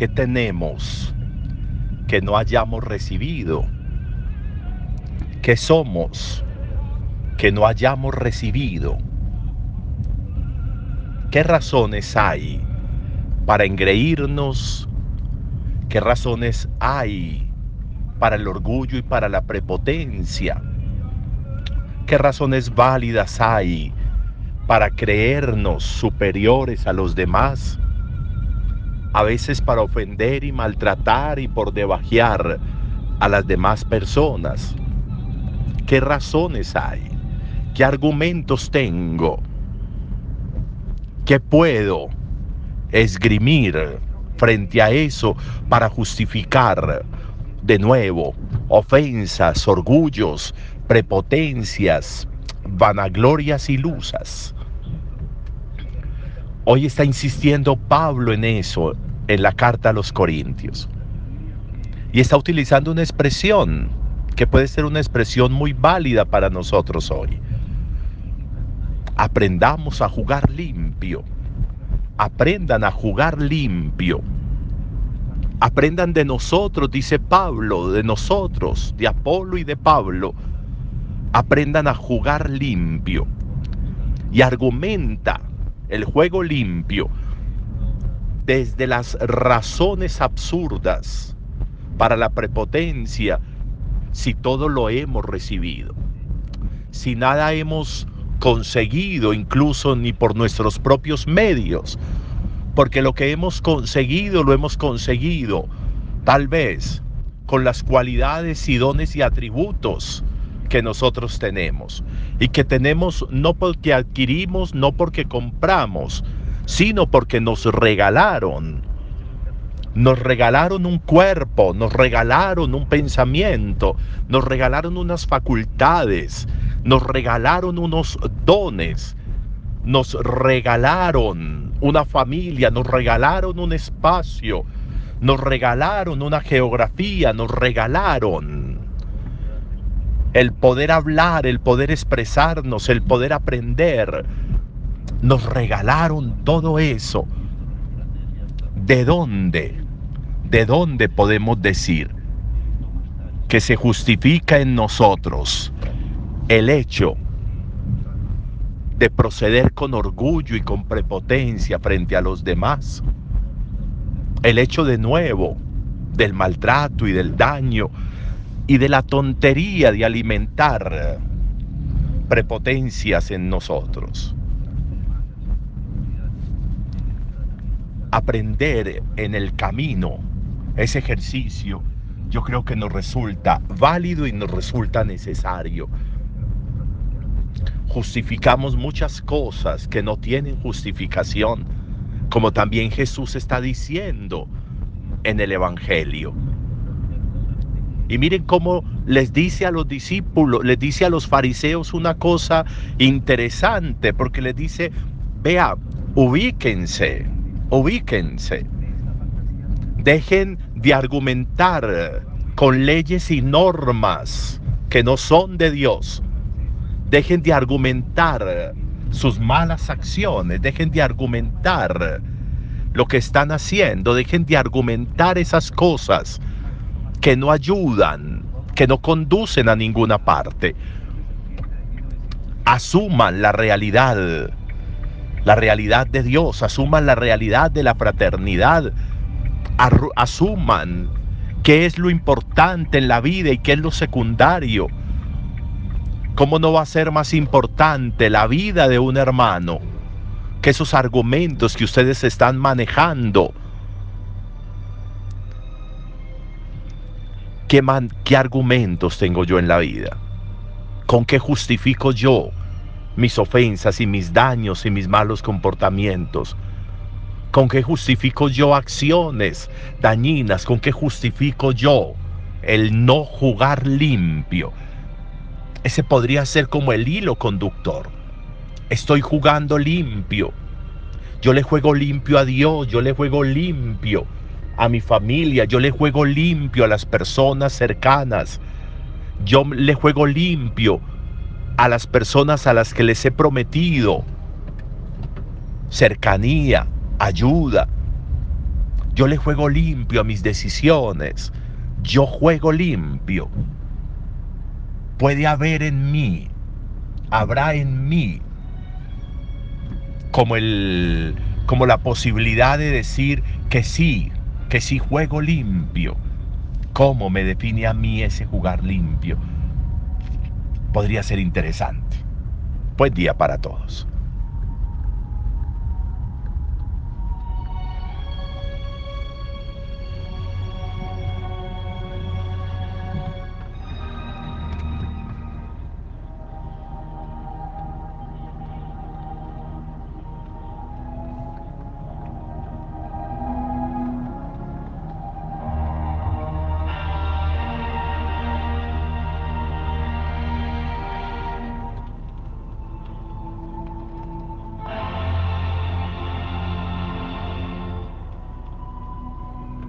¿qué tenemos que no hayamos recibido? ¿Qué somos que no hayamos recibido? ¿Qué razones hay para engreírnos? ¿Qué razones hay para el orgullo y para la prepotencia? ¿Qué razones válidas hay para creernos superiores a los demás? A veces para ofender y maltratar y por debajear a las demás personas. ¿Qué razones hay? ¿Qué argumentos tengo? ¿Qué puedo esgrimir frente a eso para justificar de nuevo ofensas, orgullos, prepotencias, vanaglorias ilusas? Hoy está insistiendo Pablo en eso en la carta a los Corintios. Y está utilizando una expresión que puede ser una expresión muy válida para nosotros hoy aprendamos a jugar limpio. Aprendan a jugar limpio. Aprendan de nosotros, dice Pablo, de nosotros, de Apolo y de Pablo. Aprendan a jugar limpio. Y argumenta el juego limpio desde las razones absurdas para la prepotencia si todo lo hemos recibido. Si nada hemos conseguido incluso ni por nuestros propios medios, porque lo que hemos conseguido lo hemos conseguido tal vez con las cualidades y dones y atributos que nosotros tenemos y que tenemos no porque adquirimos, no porque compramos, sino porque nos regalaron. Nos regalaron un cuerpo, nos regalaron un pensamiento, nos regalaron unas facultades, nos regalaron unos dones, nos regalaron una familia, nos regalaron un espacio, nos regalaron una geografía, nos regalaron el poder hablar, el poder expresarnos, el poder aprender. Nos regalaron todo eso. ¿De dónde? ¿De dónde podemos decir que se justifica en nosotros el hecho de proceder con orgullo y con prepotencia frente a los demás, el hecho de nuevo del maltrato y del daño y de la tontería de alimentar prepotencias en nosotros. Aprender en el camino ese ejercicio yo creo que nos resulta válido y nos resulta necesario justificamos muchas cosas que no tienen justificación, como también Jesús está diciendo en el Evangelio. Y miren cómo les dice a los discípulos, les dice a los fariseos una cosa interesante, porque les dice, vea, ubíquense, ubíquense, dejen de argumentar con leyes y normas que no son de Dios. Dejen de argumentar sus malas acciones, dejen de argumentar lo que están haciendo, dejen de argumentar esas cosas que no ayudan, que no conducen a ninguna parte. Asuman la realidad, la realidad de Dios, asuman la realidad de la fraternidad, asuman qué es lo importante en la vida y qué es lo secundario ¿Cómo no va a ser más importante la vida de un hermano que esos argumentos que ustedes están manejando? ¿Qué, ¿Qué argumentos tengo yo en la vida? ¿Con qué justifico yo mis ofensas y mis daños y mis malos comportamientos? ¿Con qué justifico yo acciones dañinas? ¿Con qué justifico yo el no jugar limpio? Ese podría ser como el hilo conductor. Estoy jugando limpio. Yo le juego limpio a Dios, yo le juego limpio a mi familia, yo le juego limpio a las personas cercanas. Yo le juego limpio a las personas a las que les he prometido cercanía, ayuda. Yo le juego limpio a mis decisiones. Yo juego limpio. Puede haber en mí, habrá en mí como el como la posibilidad de decir que sí, que sí juego limpio. ¿Cómo me define a mí ese jugar limpio? Podría ser interesante. Buen día para todos.